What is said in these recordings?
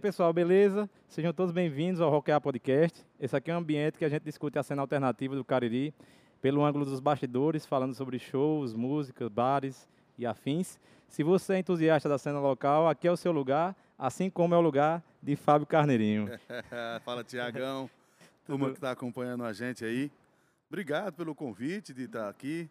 E aí, pessoal, beleza? Sejam todos bem-vindos ao Rockear Podcast. Esse aqui é um ambiente que a gente discute a cena alternativa do Cariri pelo ângulo dos bastidores, falando sobre shows, músicas, bares e afins. Se você é entusiasta da cena local, aqui é o seu lugar, assim como é o lugar de Fábio Carneirinho. Fala, Tiagão. Turma que está acompanhando a gente aí. Obrigado pelo convite de estar aqui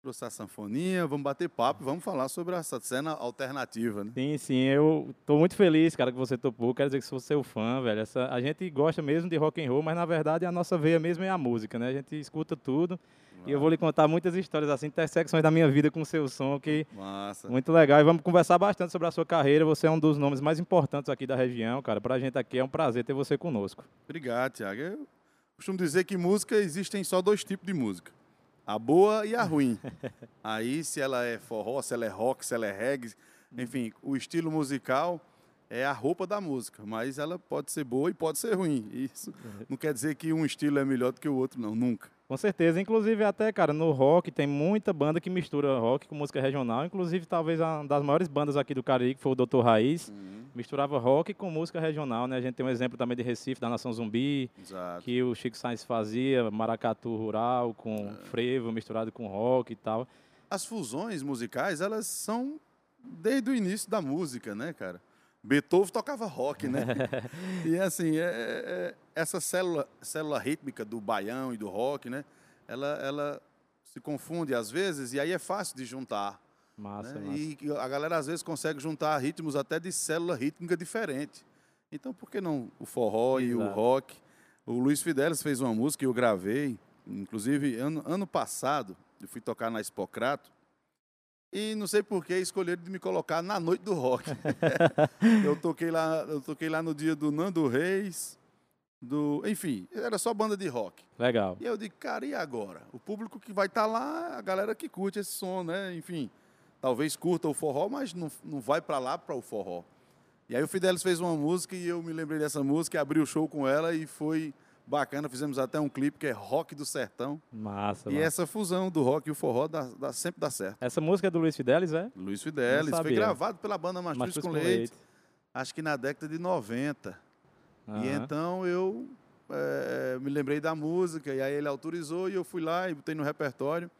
trouxe a sanfoninha, vamos bater papo, vamos falar sobre essa cena alternativa, né? Sim, sim, eu estou muito feliz, cara, que você topou, quero dizer que sou seu fã, velho, essa, a gente gosta mesmo de rock and roll, mas na verdade a nossa veia mesmo é a música, né, a gente escuta tudo, e eu vou lhe contar muitas histórias, assim, intersecções da minha vida com o seu som, que Massa. muito legal, e vamos conversar bastante sobre a sua carreira, você é um dos nomes mais importantes aqui da região, cara, pra gente aqui é um prazer ter você conosco. Obrigado, Tiago. Eu costumo dizer que música, existem só dois tipos de música a boa e a ruim. Aí, se ela é forró, se ela é rock, se ela é reggae, enfim, o estilo musical é a roupa da música, mas ela pode ser boa e pode ser ruim. Isso não quer dizer que um estilo é melhor do que o outro, não, nunca. Com certeza, inclusive até, cara, no rock tem muita banda que mistura rock com música regional, inclusive talvez uma das maiores bandas aqui do Cariri, que foi o Doutor Raiz, uhum. misturava rock com música regional, né? A gente tem um exemplo também de Recife, da Nação Zumbi, Exato. que o Chico Sainz fazia, maracatu rural com é. frevo misturado com rock e tal. As fusões musicais, elas são desde o início da música, né, cara? Beethoven tocava rock, né? e assim, é, é, essa célula, célula rítmica do baião e do rock, né? Ela, ela se confunde às vezes e aí é fácil de juntar. Massa, né? massa. E a galera às vezes consegue juntar ritmos até de célula rítmica diferente. Então por que não o forró Exato. e o rock? O Luiz Fidelis fez uma música que eu gravei, inclusive ano, ano passado, eu fui tocar na Expocrato, e não sei por que escolheram de me colocar na noite do rock. eu toquei lá, eu toquei lá no dia do Nando Reis, do, enfim, era só banda de rock. Legal. E eu digo, cara, e agora? O público que vai estar tá lá, a galera que curte esse som, né? Enfim, talvez curta o forró, mas não, não vai para lá para o forró. E aí o Fidelis fez uma música e eu me lembrei dessa música, abri o show com ela e foi bacana. Fizemos até um clipe que é Rock do Sertão. Massa. E massa. essa fusão do rock e o forró dá, dá, sempre dá certo. Essa música é do Luiz Fidelis, é? Luiz Fidelis. Foi gravado pela banda Mastruz, com, com leite, leite, acho que na década de 90. Uhum. E então eu é, me lembrei da música, e aí ele autorizou e eu fui lá e botei no repertório.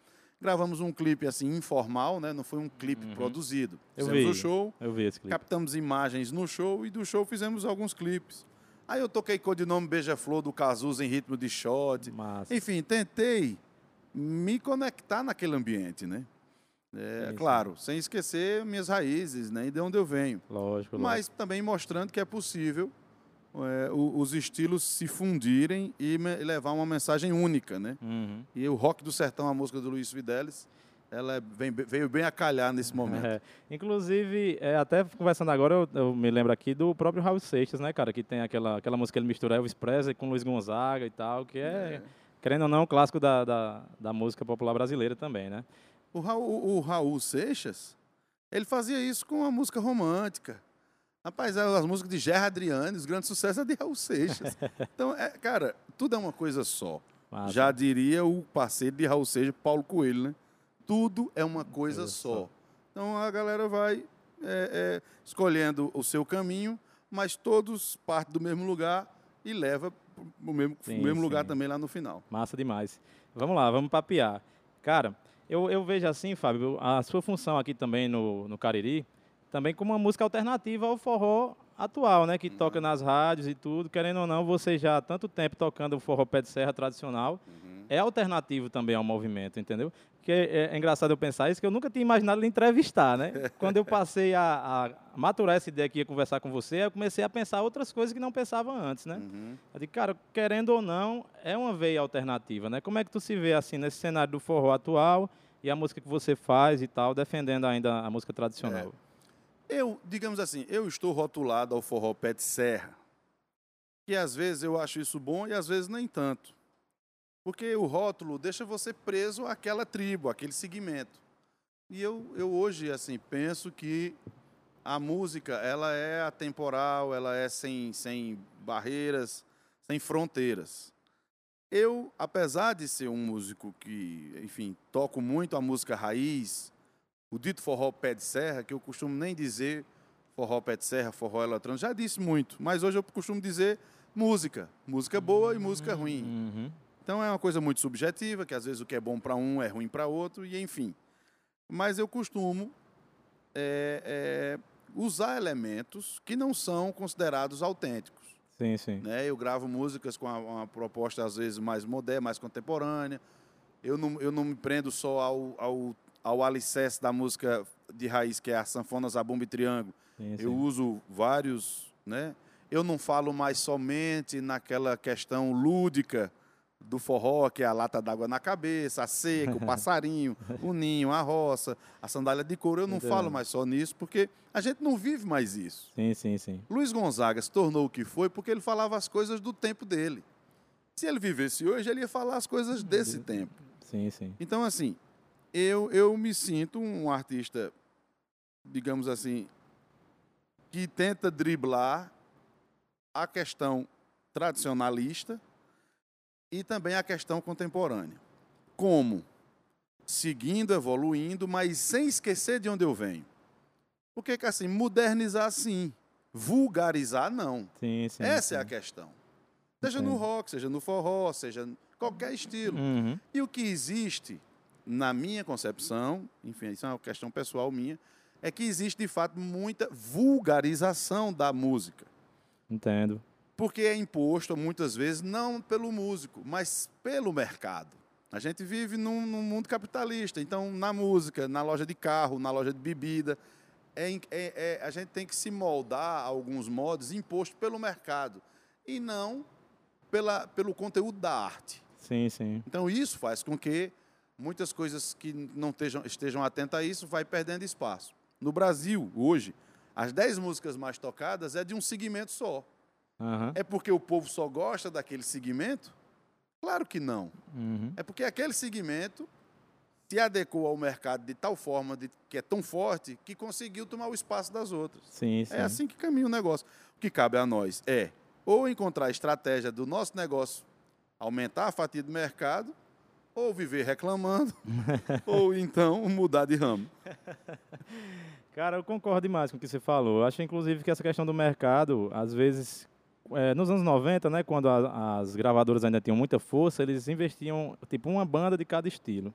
Gravamos um clipe assim informal, né? Não foi um clipe uhum. produzido. Eu fizemos vi. o show, eu vi esse clipe. captamos imagens no show e do show fizemos alguns clipes. Aí eu toquei codinome Beija-Flor do Cazuza em ritmo de shot. Massa. Enfim, tentei me conectar naquele ambiente, né? É, sim, claro, sim. sem esquecer minhas raízes, né? E de onde eu venho. Lógico, Mas lógico. também mostrando que é possível é, os estilos se fundirem e levar uma mensagem única, né? Uhum. E o Rock do Sertão, a música do Luiz Fidelis, ela vem, veio bem a calhar nesse momento. É. Inclusive, é, até conversando agora, eu, eu, me lembro aqui do próprio Raul Seixas, né, cara? Que tem aquela, aquela música que ele mistura Elvis Presley com Luiz Gonzaga e tal, que é, é. querendo ou não, um clássico da, da, da, música popular brasileira também, né? O Raul, o Raul Seixas, ele fazia isso com a música romântica. Rapaz, as músicas de Gerard Adriane, os grandes sucessos é de Raul Seixas. Então, é, cara, tudo é uma coisa só. Massa. Já diria o parceiro de Raul Seixas, Paulo Coelho, né? Tudo é uma coisa só. Então a galera vai é, é, escolhendo o seu caminho, mas todos partem do mesmo lugar e leva o mesmo, sim, mesmo lugar também lá no final. Massa demais. Vamos lá, vamos papear. Cara, eu, eu vejo assim, Fábio, a sua função aqui também no, no Cariri, também como uma música alternativa ao forró atual, né? Que uhum. toca nas rádios e tudo. Querendo ou não, você já há tanto tempo tocando o forró pé de serra tradicional. Uhum. É alternativo também ao movimento, entendeu? que é, é, engraçado eu pensar isso, que eu nunca tinha imaginado lhe entrevistar, né? Quando eu passei a, a, maturar essa ideia que ia conversar com você, eu comecei a pensar outras coisas que não pensava antes, né? Uhum. Eu digo, cara, querendo ou não, é uma veia alternativa, né? Como é que tu se vê, assim, nesse cenário do forró atual e a música que você faz e tal, defendendo ainda a música tradicional? É. Eu, digamos assim, eu estou rotulado ao forró pé de serra, e às vezes eu acho isso bom e às vezes nem tanto. Porque o rótulo deixa você preso àquela tribo, àquele segmento. E eu, eu hoje assim penso que a música ela é atemporal, ela é sem, sem barreiras, sem fronteiras. Eu, apesar de ser um músico que, enfim, toco muito a música raiz, o dito forró pé de serra, que eu costumo nem dizer forró pé de serra, forró eletrônico, já disse muito, mas hoje eu costumo dizer música. Música boa e música ruim. Uhum. Então é uma coisa muito subjetiva, que às vezes o que é bom para um é ruim para outro, e enfim. Mas eu costumo é, é, usar elementos que não são considerados autênticos. Sim, sim. Né? Eu gravo músicas com uma, uma proposta às vezes mais moderna, mais contemporânea. Eu não, eu não me prendo só ao, ao, ao alicerce da música de raiz, que é a sanfona, zabumba e triângulo. sim, Eu sim. uso vários, né? Eu não falo mais somente naquela questão lúdica do forró, que é a lata d'água na cabeça, a seca, o passarinho, o ninho, a roça, a sandália de couro. Eu não falo mais só nisso, porque a gente não vive mais isso. Sim, sim, sim. Luiz Gonzaga se tornou o que foi porque ele falava as coisas do tempo dele. Se ele vivesse hoje, ele ia falar as coisas desse tempo. Sim, sim. Então, assim, eu, eu me sinto um artista, digamos assim, que tenta driblar a questão tradicionalista e também a questão contemporânea. Como? Seguindo, evoluindo, mas sem esquecer de onde eu venho. Porque que assim, modernizar sim, vulgarizar não. Sim, sim. Essa é a sim. questão. Seja no rock, seja no forró, seja qualquer estilo. Uhum. E o que existe, na minha concepção, enfim, isso é uma questão pessoal minha, é que existe de fato muita vulgarização da música. Entendo. Porque é imposto muitas vezes não pelo músico, mas pelo mercado. A gente vive num, num mundo capitalista, então na música, na loja de carro, na loja de bebida, é, é- é- a gente tem que se moldar a alguns modos imposto pelo mercado e não pela, pelo conteúdo da arte. Sim, sim. Então isso faz com que muitas coisas que não estejam, estejam atentas a isso vai perdendo espaço. No Brasil, hoje, as 10 músicas mais tocadas é de um segmento só. Aham. É porque o povo só gosta daquele segmento? Claro que não. Uhum. É porque aquele segmento se adequou ao mercado de tal forma de, que é tão forte que conseguiu tomar o espaço das outras. Sim, sim. É assim que caminha o negócio. O que cabe a nós é ou encontrar a estratégia do nosso negócio aumentar a fatia do mercado, ou viver reclamando, ou então mudar de ramo. Cara, eu concordo demais com o que você falou. Eu acho, inclusive, que essa questão do mercado, às vezes, é, nos anos 90, né, quando a- as gravadoras ainda tinham muita força, eles investiam, tipo, uma banda de cada estilo.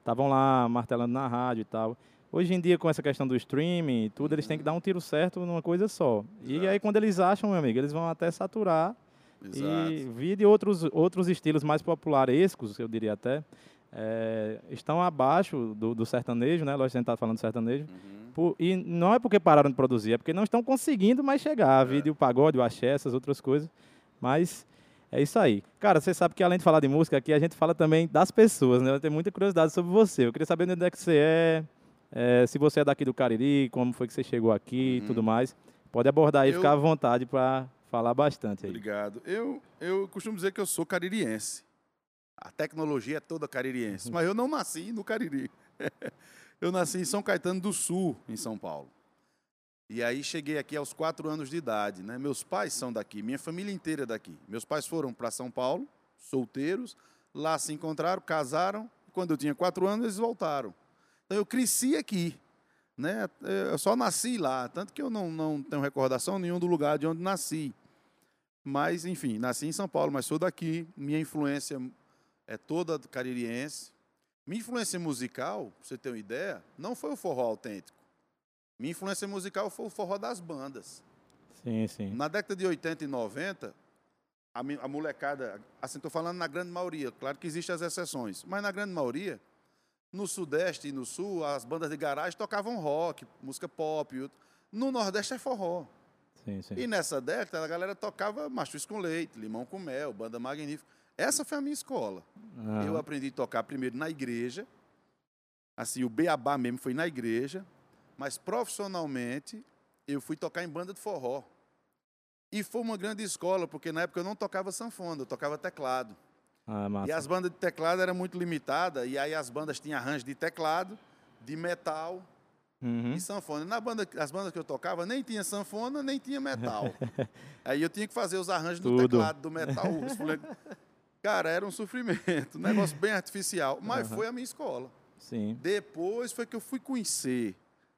Estavam lá martelando na rádio e tal. Hoje em dia, com essa questão do streaming e tudo, eles têm que dar um tiro certo numa coisa só. E Exato. aí, quando eles acham, meu amigo, eles vão até saturar Exato. e vir de outros, outros estilos mais popularescos, eu diria até, é, estão abaixo do, do sertanejo, né? Lógico que a gente está falando de sertanejo. Uhum. Por- e não é porque pararam de produzir, é porque não estão conseguindo mais chegar. É. Vídeo, o pagode, o axé, essas outras coisas. Mas é isso aí. Cara, você sabe que além de falar de música aqui, a gente fala também das pessoas, né? Eu tenho muita curiosidade sobre você. Eu queria saber onde é que você é, é, se você é daqui do Cariri, como foi que você chegou aqui e Uhum. tudo mais. Pode abordar aí, Eu- ficar à vontade para falar bastante aí. Obrigado. Eu, eu costumo dizer que eu sou caririense. A tecnologia é toda caririense, mas eu não nasci no Cariri. eu nasci em São Caetano do Sul, em São Paulo. E aí cheguei aqui aos quatro anos de idade. Né? Meus pais são daqui, minha família inteira é daqui. Meus pais foram para São Paulo, solteiros, lá se encontraram, casaram. Quando eu tinha quatro anos, eles voltaram. Então eu cresci aqui. Né? Eu só nasci lá, tanto que eu não, não tenho recordação nenhum do lugar de onde nasci. Mas, enfim, nasci em São Paulo, mas sou daqui. Minha influência é toda caririense. Minha influência musical, pra você ter uma ideia, não foi o forró autêntico. Minha influência musical foi o forró das bandas. Sim, sim. Na década de 80 e 90, a, a molecada, assim, estou falando na grande maioria, claro que existem as exceções, mas na grande maioria, no Sudeste e no Sul, as bandas de garagem tocavam rock, música pop. e outro. No Nordeste é forró. Sim, sim. E nessa década a galera tocava mastruz com leite, limão com mel, banda magnífica. Essa foi a minha escola. Aham. Eu aprendi a tocar primeiro na igreja, assim, o beabá mesmo foi na igreja, mas profissionalmente eu fui tocar em banda de forró. E foi uma grande escola, porque na época eu não tocava sanfona, eu tocava teclado. Ah, massa. E as bandas de teclado eram muito limitadas, e aí as bandas tinham arranjo de teclado, de metal Uhum. e sanfona. Na banda, as bandas que eu tocava nem tinha sanfona, nem tinha metal. Aí eu tinha que fazer os arranjos do teclado, do metal. Cara, era um sofrimento, um negócio bem artificial, mas Aham. foi a minha escola. Sim. Depois foi que eu fui conhecer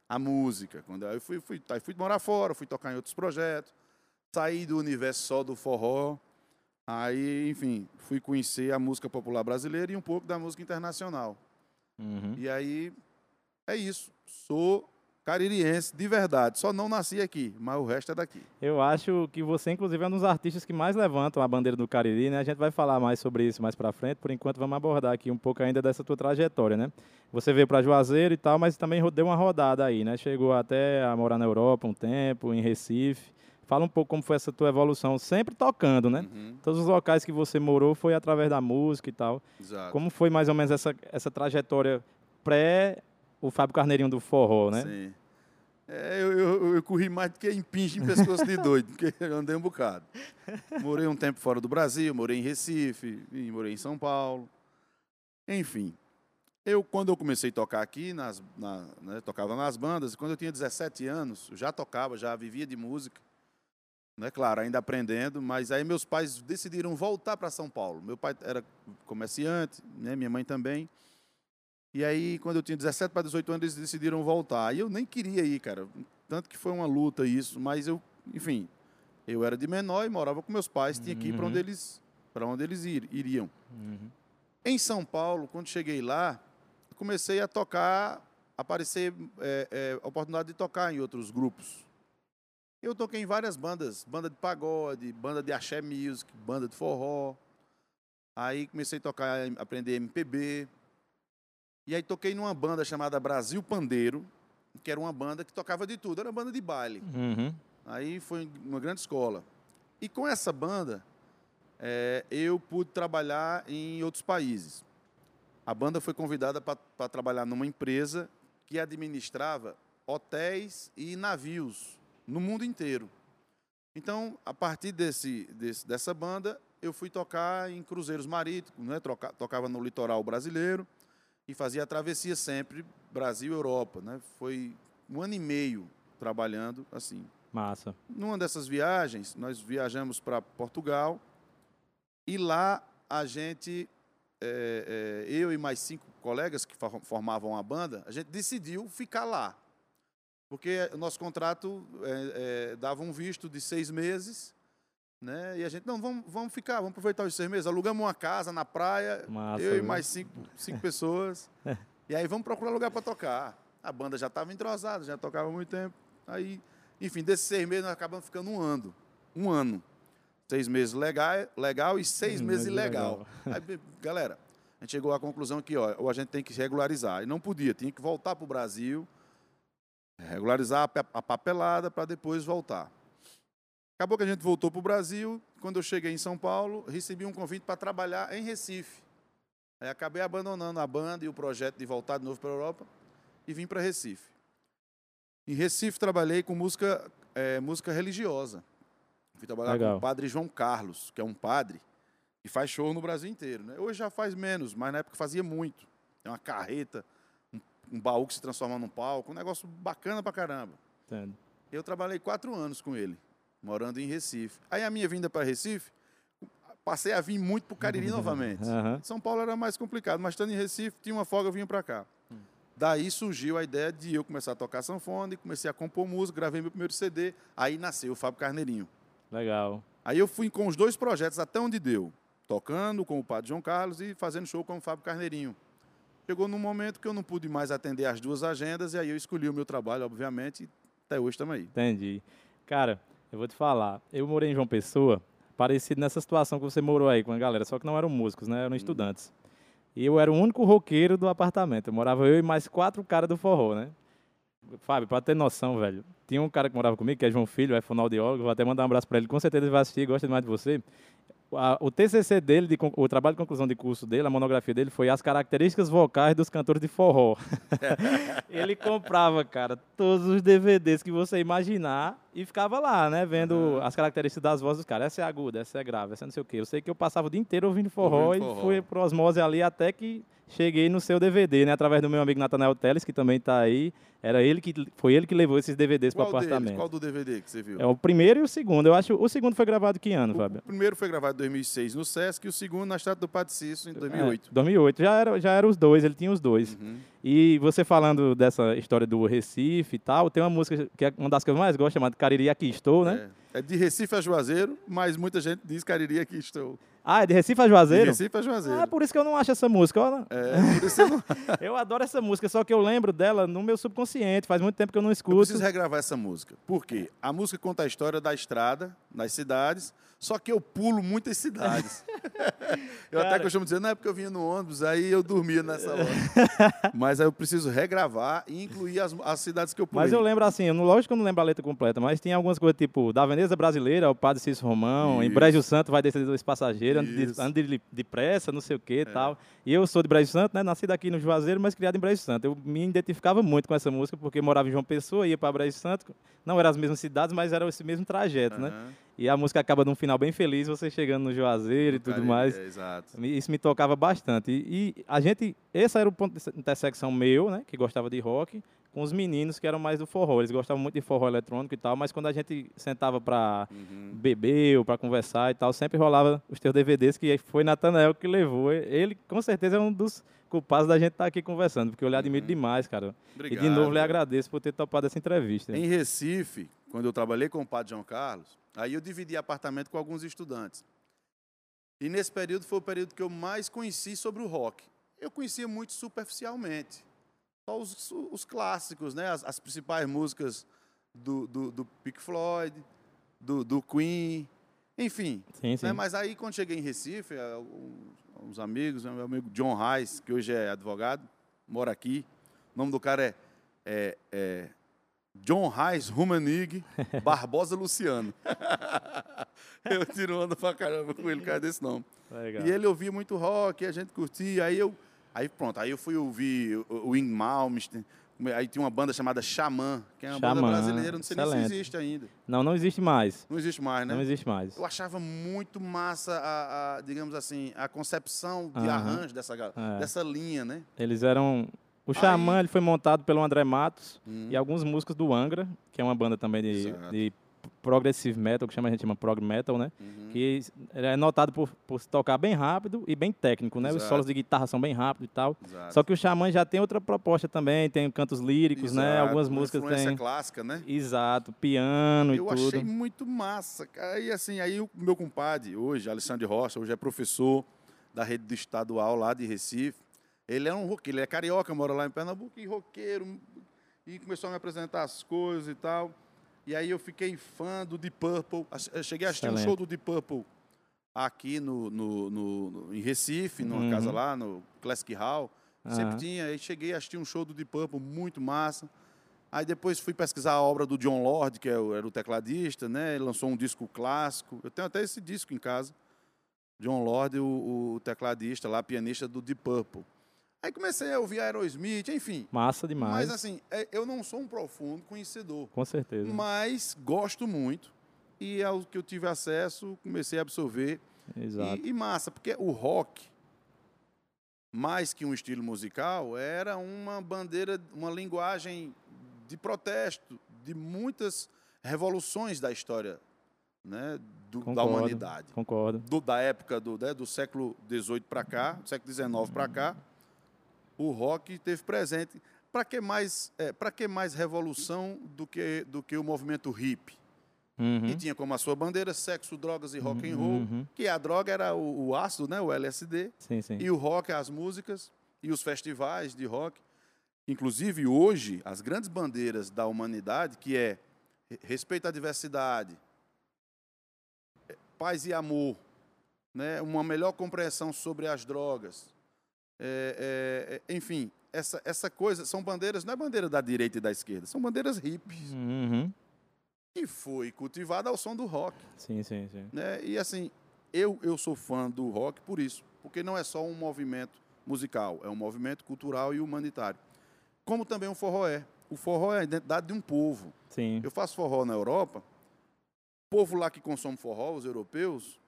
a música. Quando eu fui, fui, aí fui morar fora, fui tocar em outros projetos, saí do universo só do forró. Aí, enfim, fui conhecer a música popular brasileira e um pouco da música internacional. Uhum. E aí, é isso. Sou caririense de verdade. Só não nasci aqui, mas o resto é daqui. Eu acho que você, inclusive, é um dos artistas que mais levantam a bandeira do Cariri, né? A gente vai falar mais sobre isso mais para frente. Por enquanto, vamos abordar aqui um pouco ainda dessa tua trajetória, né? Você veio para Juazeiro e tal, mas também deu uma rodada aí, né? Chegou até a morar na Europa um tempo, em Recife. Fala um pouco como foi essa tua evolução, sempre tocando, né? Uhum, Todos os locais que você morou foi através da música e tal. exato. Como foi mais ou menos essa, essa trajetória pré o Fábio Carneirinho do forró, né? Sim. É, eu, eu, eu corri mais do que em pinche em pescoço de doido, porque eu andei um bocado. Morei um tempo fora do Brasil, morei em Recife, morei em São Paulo. Enfim, eu quando eu comecei a tocar aqui, nas, na, né, tocava nas bandas, quando eu tinha 17 anos, já tocava, já vivia de música. Né, claro, ainda aprendendo, mas aí meus pais decidiram voltar para São Paulo. Meu pai era comerciante, né, minha mãe também. E aí, quando eu tinha 17 para 18 anos, eles decidiram voltar. E eu nem queria ir, cara. Tanto que foi uma luta isso, mas eu, enfim, eu era de menor e morava com meus pais, tinha que ir para Uhum. onde eles, para onde eles ir- iriam. Uhum. Em São Paulo, quando cheguei lá, comecei a tocar, aparecer é, é, a oportunidade de tocar em outros grupos. Eu toquei em várias bandas, banda de pagode, banda de axé music, banda de forró. Aí comecei a tocar, aprender MPB. E aí toquei numa banda chamada Brasil Pandeiro, que era uma banda que tocava de tudo, era uma banda de baile. Uhum. Aí foi uma grande escola. E com essa banda, eh, eu pude trabalhar em outros países. A banda foi convidada para trabalhar numa empresa que administrava hotéis e navios no mundo inteiro. Então, a partir desse, desse- dessa banda, eu fui tocar em cruzeiros marítimos, né? Troca- tocava no litoral brasileiro e fazia a travessia sempre Brasil-Europa. Né? Foi um ano e meio trabalhando assim. Massa. Numa dessas viagens, nós viajamos para Portugal e lá a gente, é, é, eu e mais cinco colegas que for- formavam a banda, a gente decidiu ficar lá. Porque o nosso contrato é, dava um visto de seis meses, né? E a gente, não, vamos, vamos ficar, vamos aproveitar os seis meses. Alugamos uma casa na praia, Massa. eu e viu? mais cinco, cinco pessoas. E aí vamos procurar lugar para tocar. A banda já estava entrosada, já tocava há muito tempo. Aí, enfim, desses seis meses nós acabamos ficando um ano. Um ano. Seis meses legal, legal e seis Hum, meses ilegal. Aí, be- galera, a gente chegou à conclusão que ó, ou a gente tem que regularizar. E não podia, tinha que voltar para o Brasil, regularizar a papelada para depois voltar. Acabou que a gente voltou para o Brasil. Quando eu cheguei em São Paulo, recebi um convite para trabalhar em Recife. Aí acabei abandonando a banda e o projeto de voltar de novo para a Europa e vim para Recife. Em Recife trabalhei com música, eh, música religiosa. Fui trabalhar Legal. com o padre João Carlos, que é um padre que faz show no Brasil inteiro. Né? Hoje já faz menos, mas na época fazia muito. Tem uma carreta, um, um baú que se transforma num palco, um negócio bacana pra caramba. Entendo. Eu trabalhei quatro anos com ele, morando em Recife. Aí a minha vinda para Recife, passei a vir muito para o Cariri novamente. Aham. São Paulo era mais complicado, mas estando em Recife, tinha uma folga, eu vinha para cá. Daí surgiu a ideia de eu começar a tocar sanfona e comecei a compor música, gravei meu primeiro CD, aí nasceu o Fábio Carneirinho. Legal. Aí eu fui com os dois projetos até onde deu, tocando com o Padre João Carlos e fazendo show com o Fábio Carneirinho. Chegou num momento que eu não pude mais atender as duas agendas e aí eu escolhi o meu trabalho, obviamente, e até hoje estamos aí. Entendi. Cara, eu vou te falar. Eu morei em João Pessoa, parecido nessa situação que você morou aí com a galera, só que não eram músicos, né? Eram estudantes. E eu era o único roqueiro do apartamento. Eu morava eu e mais quatro caras do forró, né? Fábio, pra ter noção, velho, tinha um cara que morava comigo, que é João Filho, é fonoaudiólogo, vou até mandar um abraço pra ele, com certeza ele vai assistir, gosta demais de você. O TCC dele, de o trabalho de conclusão de curso dele, a monografia dele, foi as características vocais dos cantores de forró. ele comprava, cara, todos os DVDs que você imaginar e ficava lá, né, vendo as características das vozes dos caras. Essa é aguda, essa é grave, essa é não sei o quê. Eu sei que eu passava o dia inteiro ouvindo forró Ouvindo e forró. fui por osmose ali até que cheguei no seu DVD, né? Através do meu amigo Natanael Teles, que também está aí. Era ele que foi ele que levou esses DVDs para o apartamento. Deles? Qual do DVD que você viu? É o primeiro e o segundo. Eu acho o segundo foi gravado que ano, o, Fábio? O primeiro foi gravado em 2006 no Sesc e o segundo na Estátua do Padre Cício em 2008. É, 2008. Já era já era os dois, ele tinha os dois. Uhum. E você falando dessa história do Recife e tal, tem uma música que é uma das que eu mais gosto, chamada Cariri Aqui Estou, né? É. É de Recife a Juazeiro, mas muita gente diz Cariri aqui estou. Ah, é de Recife a Juazeiro? De Recife a Juazeiro. Ah, por isso que eu não acho essa música. Olha. É, por isso eu não... eu adoro essa música, só que eu lembro dela no meu subconsciente. Faz muito tempo que eu não escuto. Eu preciso regravar essa música. Por quê? A música conta a história da estrada, das cidades, só que eu pulo muitas cidades. eu Cara... até costumo dizer, não é porque eu vinha no ônibus, aí eu dormia nessa hora. mas aí eu preciso regravar e incluir as, as cidades que eu pulei. Mas eu lembro assim, lógico que eu não lembro a letra completa, mas tem algumas coisas tipo, da Veneza Brasileira, o Padre Cícero Romão, Isso. em Brejo Santo vai descer dois passageiros, anda de, de, pressa, não sei o que e é. tal. E eu sou de Brejo Santo, né? Nascido aqui no Juazeiro, mas criado em Brejo Santo. Eu me identificava muito com essa música, porque morava em João Pessoa, ia para Brejo Santo. Não eram as mesmas cidades, mas era esse mesmo trajeto, uhum. né? E a música acaba num final bem feliz, você chegando no Juazeiro e tudo mais. É, exato. Isso me tocava bastante. E, e, a gente, esse era o ponto de intersecção meu, né, que gostava de rock, com os meninos que eram mais do forró. Eles gostavam muito de forró eletrônico e tal, mas quando a gente sentava para uhum. beber ou para conversar e tal, sempre rolava os teus DVDs, que foi Natanael que levou. Ele, com certeza, é um dos culpados da gente estar tá aqui conversando, porque eu lhe admiro uhum. demais, cara. Obrigado, e de novo lhe agradeço por ter topado essa entrevista. Em Recife, quando eu trabalhei com o padre João Carlos, aí eu dividi apartamento com alguns estudantes. E nesse período foi o período que eu mais conheci sobre o rock. Eu conhecia muito superficialmente. Só os, os clássicos, né? As, as, principais músicas do, do, do Pink Floyd, do, do Queen, enfim. Sim, sim. Né? Mas aí, quando cheguei em Recife, é, uns amigos, né? meu amigo John Reis, que hoje é advogado, mora aqui. O nome do cara é, é, é John Reis Rumanig Barbosa Luciano. eu tiro onda pra caramba com ele, cara desse nome. Legal. E ele ouvia muito rock, a gente curtia. Aí eu, aí pronto, aí eu fui ouvir o Wing Malmsteen. Aí tinha uma banda chamada Xamã, que é uma Xamã, banda brasileira, não sei excelente. nem se existe ainda. Não, não existe mais. Não existe mais, né? Não existe mais. Eu achava muito massa a, a digamos assim, a concepção de arranjo dessa, é. dessa linha, né? Eles eram o Xamã ele foi montado pelo André Matos hum. e alguns músicos do Angra, que é uma banda também de, de progressive metal, que chama, a gente chama prog metal, né? Uhum. Que é notado por, por tocar bem rápido e bem técnico, né? Exato. Os solos de guitarra são bem rápidos e tal. Exato. Só que o Xamã já tem outra proposta também, tem cantos líricos, né? Exato. né? Algumas Uma músicas tem clássica, né? Exato, piano Eu e tudo. Eu achei muito massa. E assim, aí o meu compadre hoje, Alexandre Rocha, hoje é professor da rede do estadual lá de Recife. Ele é um roqueiro, ele é carioca, mora lá em Pernambuco, e roqueiro, e começou a me apresentar as coisas e tal. E aí eu fiquei fã do Deep Purple. Eu cheguei a assistir Excelente. um show do Deep Purple aqui no, no, no, no em Recife, numa uhum. casa lá, no Classic Hall. Uhum. Sempre tinha. Aí cheguei a assistir um show do Deep Purple, muito massa. Aí depois fui pesquisar a obra do John Lord, que é era o tecladista, né? Ele lançou um disco clássico. Eu tenho até esse disco em casa. John Lord, o, o tecladista lá, pianista do Deep Purple. Aí comecei a ouvir Aerosmith, enfim. Massa demais. Mas assim, é, eu não sou um profundo conhecedor. Com certeza. Mas gosto muito. E ao que eu tive acesso, comecei a absorver. Exato. E, e massa, porque o rock, mais que um estilo musical, era uma bandeira, uma linguagem de protesto de muitas revoluções da história né, do, concordo, da humanidade. Concordo. Do, da época do, né, do século XVIII para cá, do século XIX para cá o rock teve presente. Para que mais, é, para que mais revolução do que do que o movimento hip? Uhum. E tinha como a sua bandeira sexo, drogas e rock and roll, uhum. que a droga era o, o, ácido, né, o LSD, sim, sim. e o rock as músicas e os festivais de rock. Inclusive hoje as grandes bandeiras da humanidade, que é respeito à diversidade, é, paz e amor, né, uma melhor compreensão sobre as drogas, é, é, é, enfim, essa, essa coisa, são bandeiras, não é bandeira da direita e da esquerda, são bandeiras hippies. Uhum. E foi cultivada ao som do rock. Sim, sim, sim. Né? E assim, eu, eu sou fã do rock por isso, porque não é só um movimento musical, é um movimento cultural e humanitário. Como também o forró é. O forró é a identidade de um povo. Sim. Eu faço forró na Europa, o povo lá que consome forró, os europeus,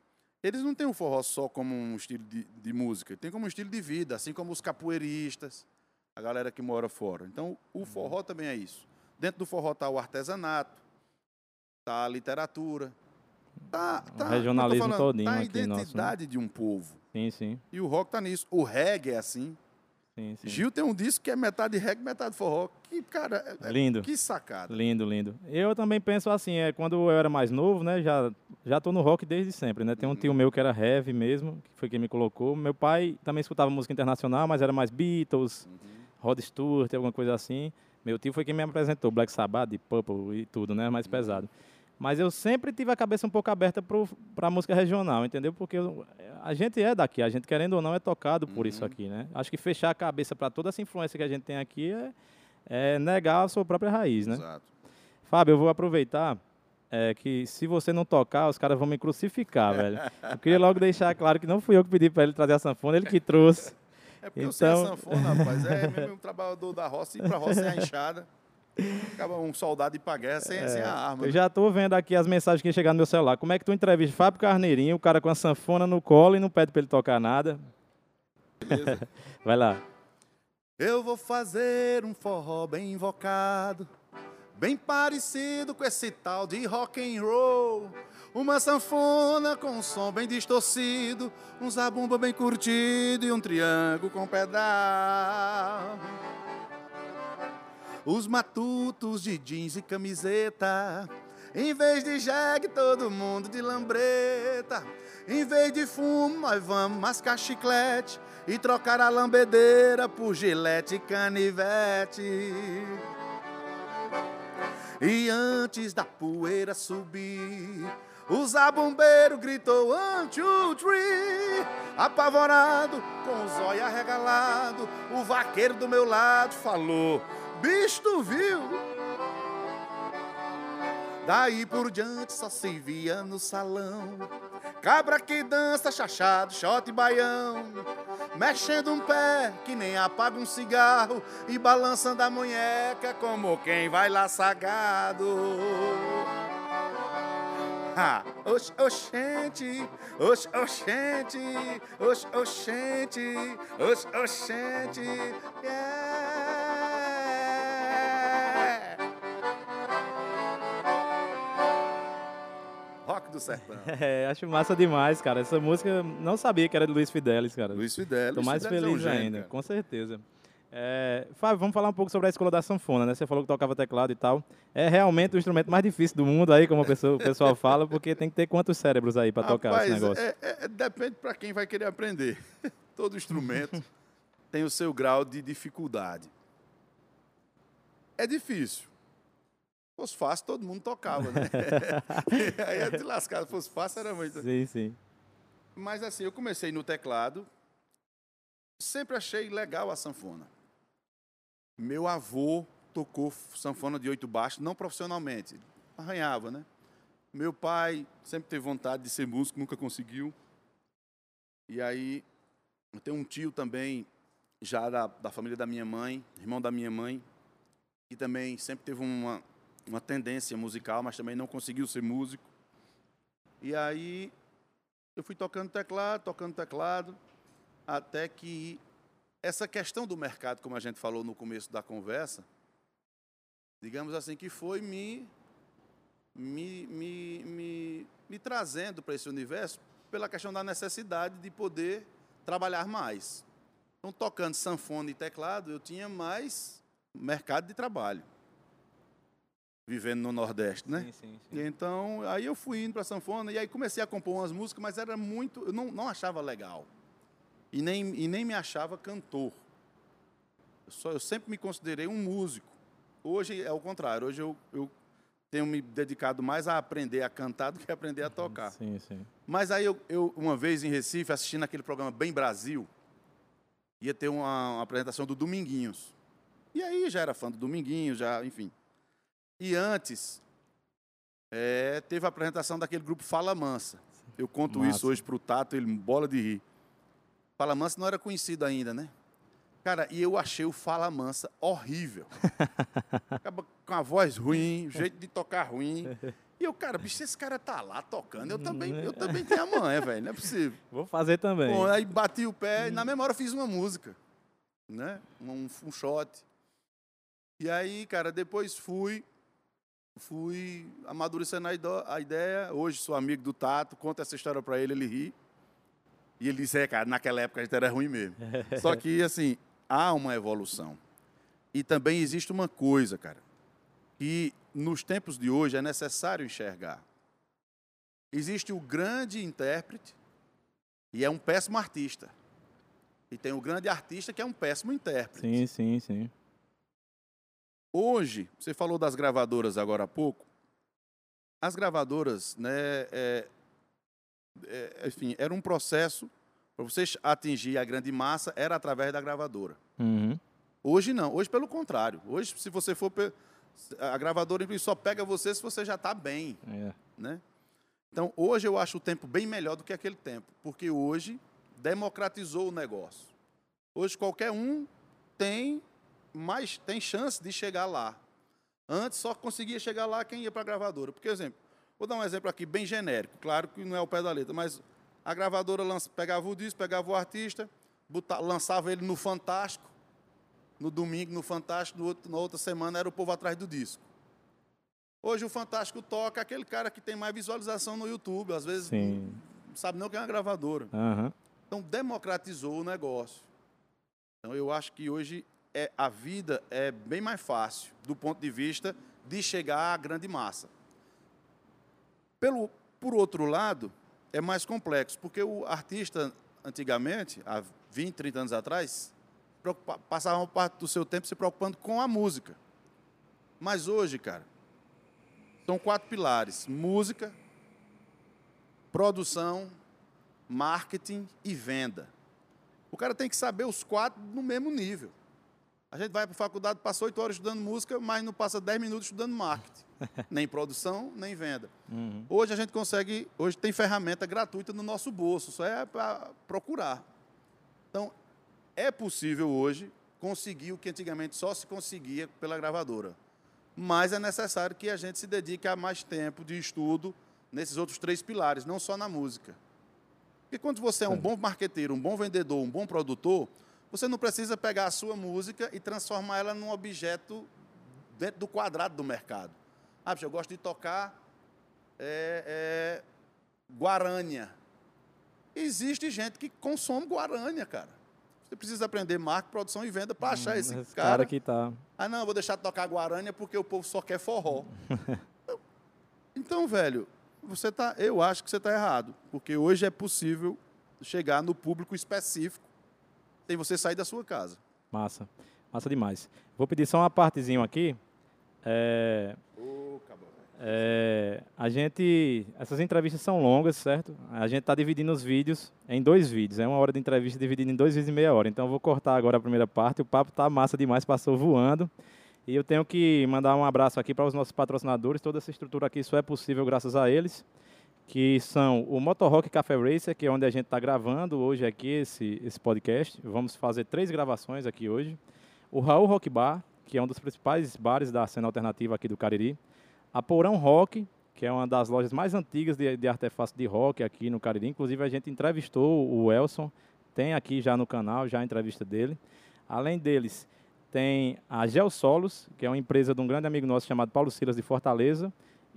eles não têm o forró só como um estilo de, de música, tem como um estilo de vida, assim como os capoeiristas, a galera que mora fora. Então, o forró também é isso. Dentro do forró está o artesanato, está a literatura, tá, tá, o regionalismo falando, todinho tá a aqui nosso, né? identidade de um povo. Sim, sim, E o rock tá nisso. O reggae é assim. sim, sim. Gil tem um disco que é metade reggae, metade forró. Que, cara, é- é- Lindo. que sacada. Lindo, lindo. Eu também penso assim, é, quando eu era mais novo, né, já, já tô no rock desde sempre, né? Tem um tio meu que era heavy mesmo, que foi quem me colocou. Meu pai também escutava música internacional, mas era mais Beatles, Rod Stewart, alguma coisa assim. Meu tio foi quem me apresentou Black Sabbath, Deep Purple e tudo, né, mais pesado. Mas eu sempre tive a cabeça um pouco aberta para a música regional, entendeu? Porque eu- a gente é daqui, a gente querendo ou não é tocado por isso aqui, né? Acho que fechar a cabeça para toda essa influência que a gente tem aqui é, é negar a sua própria raiz, né? Exato. Fábio, eu vou aproveitar é, que se você não tocar, os caras vão me crucificar, velho. Eu queria logo deixar claro que não fui eu que pedi para ele trazer a sanfona, ele que trouxe. É porque eu sei a Então- sanfona, rapaz. É mesmo um trabalhador da roça, ir pra roça sem a enxada. Acaba um soldado ir pra guerra sem, sem a arma. Eu né? já tô vendo aqui as mensagens que chegaram no meu celular. Como é que tu entrevista Fábio Carneirinho, o cara com a sanfona no colo e não pede para ele tocar nada? Beleza? Vai lá. Eu vou fazer um forró bem invocado, bem parecido com esse tal de rock and roll. Uma sanfona com um som bem distorcido, um zabumba bem curtido e um triângulo com pedal. Os matutos de jeans e camiseta. Em vez de jegue, todo mundo de lambreta. Em vez de fumo, nós vamos mascar chiclete e trocar a lambedeira por gilete e canivete. E antes da poeira subir, o zabumbeiro gritou one, two, three. Apavorado, com o zóio arregalado, o vaqueiro do meu lado falou: Bicho, tu viu? Daí por diante só se via no salão Cabra que dança, chachado, shot e baião Mexendo um pé que nem apaga um cigarro E balançando a munheca como quem vai lá sagado ah, ox, oxente, ox, oxente, ox, oxente, ox, oxente, yeah. Do Sertão. É, acho massa demais, cara. Essa música não sabia que era de Luiz Fidelis, cara. Luiz Fidelis. Tô mais Fidelis é um feliz gênio, ainda, cara. com certeza. É, Fábio, vamos falar um pouco sobre a escola da sanfona, né? Você falou que tocava teclado e tal. É realmente o instrumento mais difícil do mundo aí, como pessoa- o pessoal fala, porque tem que ter quantos cérebros aí para tocar esse negócio. é- é- depende para quem vai querer aprender. Todo instrumento tem o seu grau de dificuldade. É difícil. Se fosse fácil, todo mundo tocava, né? Aí é de lascar. Se fosse fácil, era muito. Sim, sim. Mas assim, eu comecei no teclado. Sempre achei legal a sanfona. Meu avô tocou sanfona de oito baixos, não profissionalmente. Arranhava, né? Meu pai sempre teve vontade de ser músico, nunca conseguiu. E aí, eu tenho um tio também, já da, da família da minha mãe, irmão da minha mãe, que também sempre teve uma, uma tendência musical, mas também não conseguiu ser músico. E aí, eu fui tocando teclado, tocando teclado, até que essa questão do mercado, como a gente falou no começo da conversa, digamos assim, que foi me, me, me, me, me trazendo para esse universo pela questão da necessidade de poder trabalhar mais. Então, tocando sanfona e teclado, eu tinha mais mercado de trabalho, vivendo no Nordeste, né? Sim, sim, sim. então, aí eu fui indo para sanfona e aí comecei a compor umas músicas, mas era muito, eu não, não achava legal. E nem, e nem me achava cantor. Eu, só, eu sempre me considerei um músico. Hoje é o contrário, hoje eu, eu tenho me dedicado mais a aprender a cantar do que a aprender a tocar. Sim, sim. Mas aí eu, eu, uma vez em Recife, assistindo aquele programa Bem Brasil, ia ter uma, uma apresentação do Dominguinhos. E aí já era fã do Dominguinhos, já, enfim. E antes, é, teve a apresentação daquele grupo Fala Mansa. Eu conto Massa. isso hoje pro Tato, ele bola de rir. Fala Mansa não era conhecido ainda, né? Cara, e eu achei o Fala Mansa horrível. Acaba com a voz ruim, o jeito de tocar ruim. E eu, cara, bicho, esse cara tá lá tocando, eu também, eu também tenho a manha, velho, não é possível. Vou fazer também. Bom, aí bati o pé e na mesma hora fiz uma música, né? Um, um shot. E aí, cara, depois fui, fui amadurecendo a ideia. Hoje sou amigo do Tato, conta essa história pra ele, ele ri. E ele disse, é, cara, naquela época a gente era ruim mesmo. Só que, assim, há uma evolução. E também existe uma coisa, cara, que nos tempos de hoje é necessário enxergar. Existe o grande intérprete e é um péssimo artista. E tem o grande artista que é um péssimo intérprete. Sim, sim, sim. Hoje, você falou das gravadoras agora há pouco. As gravadoras, né, é, é, enfim, era um processo para você atingir a grande massa, era através da gravadora. Uhum. Hoje não, hoje pelo contrário. Hoje, se você for. pe- A gravadora só pega você se você já está bem. É. Né? Então, hoje eu acho o tempo bem melhor do que aquele tempo, porque hoje democratizou o negócio. Hoje qualquer um tem mais tem chance de chegar lá. Antes só conseguia chegar lá quem ia para a gravadora. Por exemplo, vou dar um exemplo aqui bem genérico, claro que não é o pé da letra, mas a gravadora lança- pegava o disco, pegava o artista, bota- lançava ele no Fantástico, no domingo no Fantástico, no outro- na outra semana era o povo atrás do disco. Hoje o Fantástico toca aquele cara que tem mais visualização no YouTube, às vezes Sim. não sabe nem o que é uma gravadora. Aham. Então democratizou o negócio. Então eu acho que hoje é, a vida é bem mais fácil do ponto de vista de chegar à grande massa. Pelo, por outro lado, é mais complexo, porque o artista, antigamente, há 20, 30 anos atrás, passava parte do seu tempo se preocupando com a música. Mas hoje, cara, são quatro pilares: música, produção, marketing e venda. O cara tem que saber os quatro no mesmo nível. A gente vai para a faculdade, passa oito horas estudando música, mas não passa dez minutos estudando marketing. nem produção, nem venda. Uhum. Hoje a gente consegue, hoje tem ferramenta gratuita no nosso bolso, só é para procurar. Então, é possível hoje conseguir o que antigamente só se conseguia pela gravadora. Mas é necessário que a gente se dedique a mais tempo de estudo nesses outros três pilares, não só na música. Porque quando você é um bom marqueteiro, um bom vendedor, um bom produtor, você não precisa pegar a sua música e transformar ela num objeto dentro do quadrado do mercado. Ah, bicho, eu gosto de tocar é, é, guarânia. Existe gente que consome guarânia, cara. Você precisa aprender marketing, produção e venda para achar esse Esse cara. cara que tá. Ah, não, eu vou deixar de tocar guarânia porque o povo só quer forró. então, velho, você tá, eu acho que você está errado, porque hoje é possível chegar no público específico sem você sair da sua casa. Massa. Massa demais. Vou pedir só uma partezinha aqui. É, é, a gente. Essas entrevistas são longas, certo? A gente está dividindo os vídeos em dois vídeos. É uma hora de entrevista dividida em dois vídeos e meia hora. Então eu vou cortar agora a primeira parte. O papo tá massa demais, passou voando. E eu tenho que mandar um abraço aqui para os nossos patrocinadores. Toda essa estrutura aqui só é possível graças a eles. Que são o Motorrock Café Racer, que é onde a gente está gravando hoje aqui esse, esse podcast. Vamos fazer três gravações aqui hoje. O Raul Rock Bar, que é um dos principais bares da cena alternativa aqui do Cariri. A Porão Rock, que é uma das lojas mais antigas de, de artefatos de rock aqui no Cariri. Inclusive, a gente entrevistou o Elson, tem aqui já no canal, já a entrevista dele. Além deles, tem a Gel Solos, que é uma empresa de um grande amigo nosso chamado Paulo Silas de Fortaleza.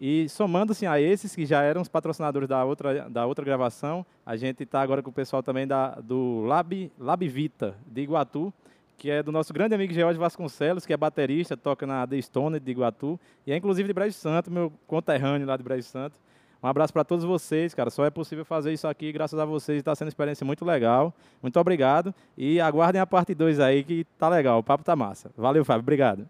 E somando-se a esses que já eram os patrocinadores da outra, da outra gravação, a gente está agora com o pessoal também da, do Lab, Lab Vita de Iguatu, que é do nosso grande amigo George Vasconcelos, que é baterista, toca na The Stone de Iguatu, e é inclusive de Brejo Santo, meu conterrâneo lá de Brejo Santo. Um abraço para todos vocês, cara. Só é possível fazer isso aqui graças a vocês. Está sendo uma experiência muito legal. Muito obrigado. E aguardem a parte 2 aí, que tá legal. O papo tá massa. Valeu, Fábio. Obrigado.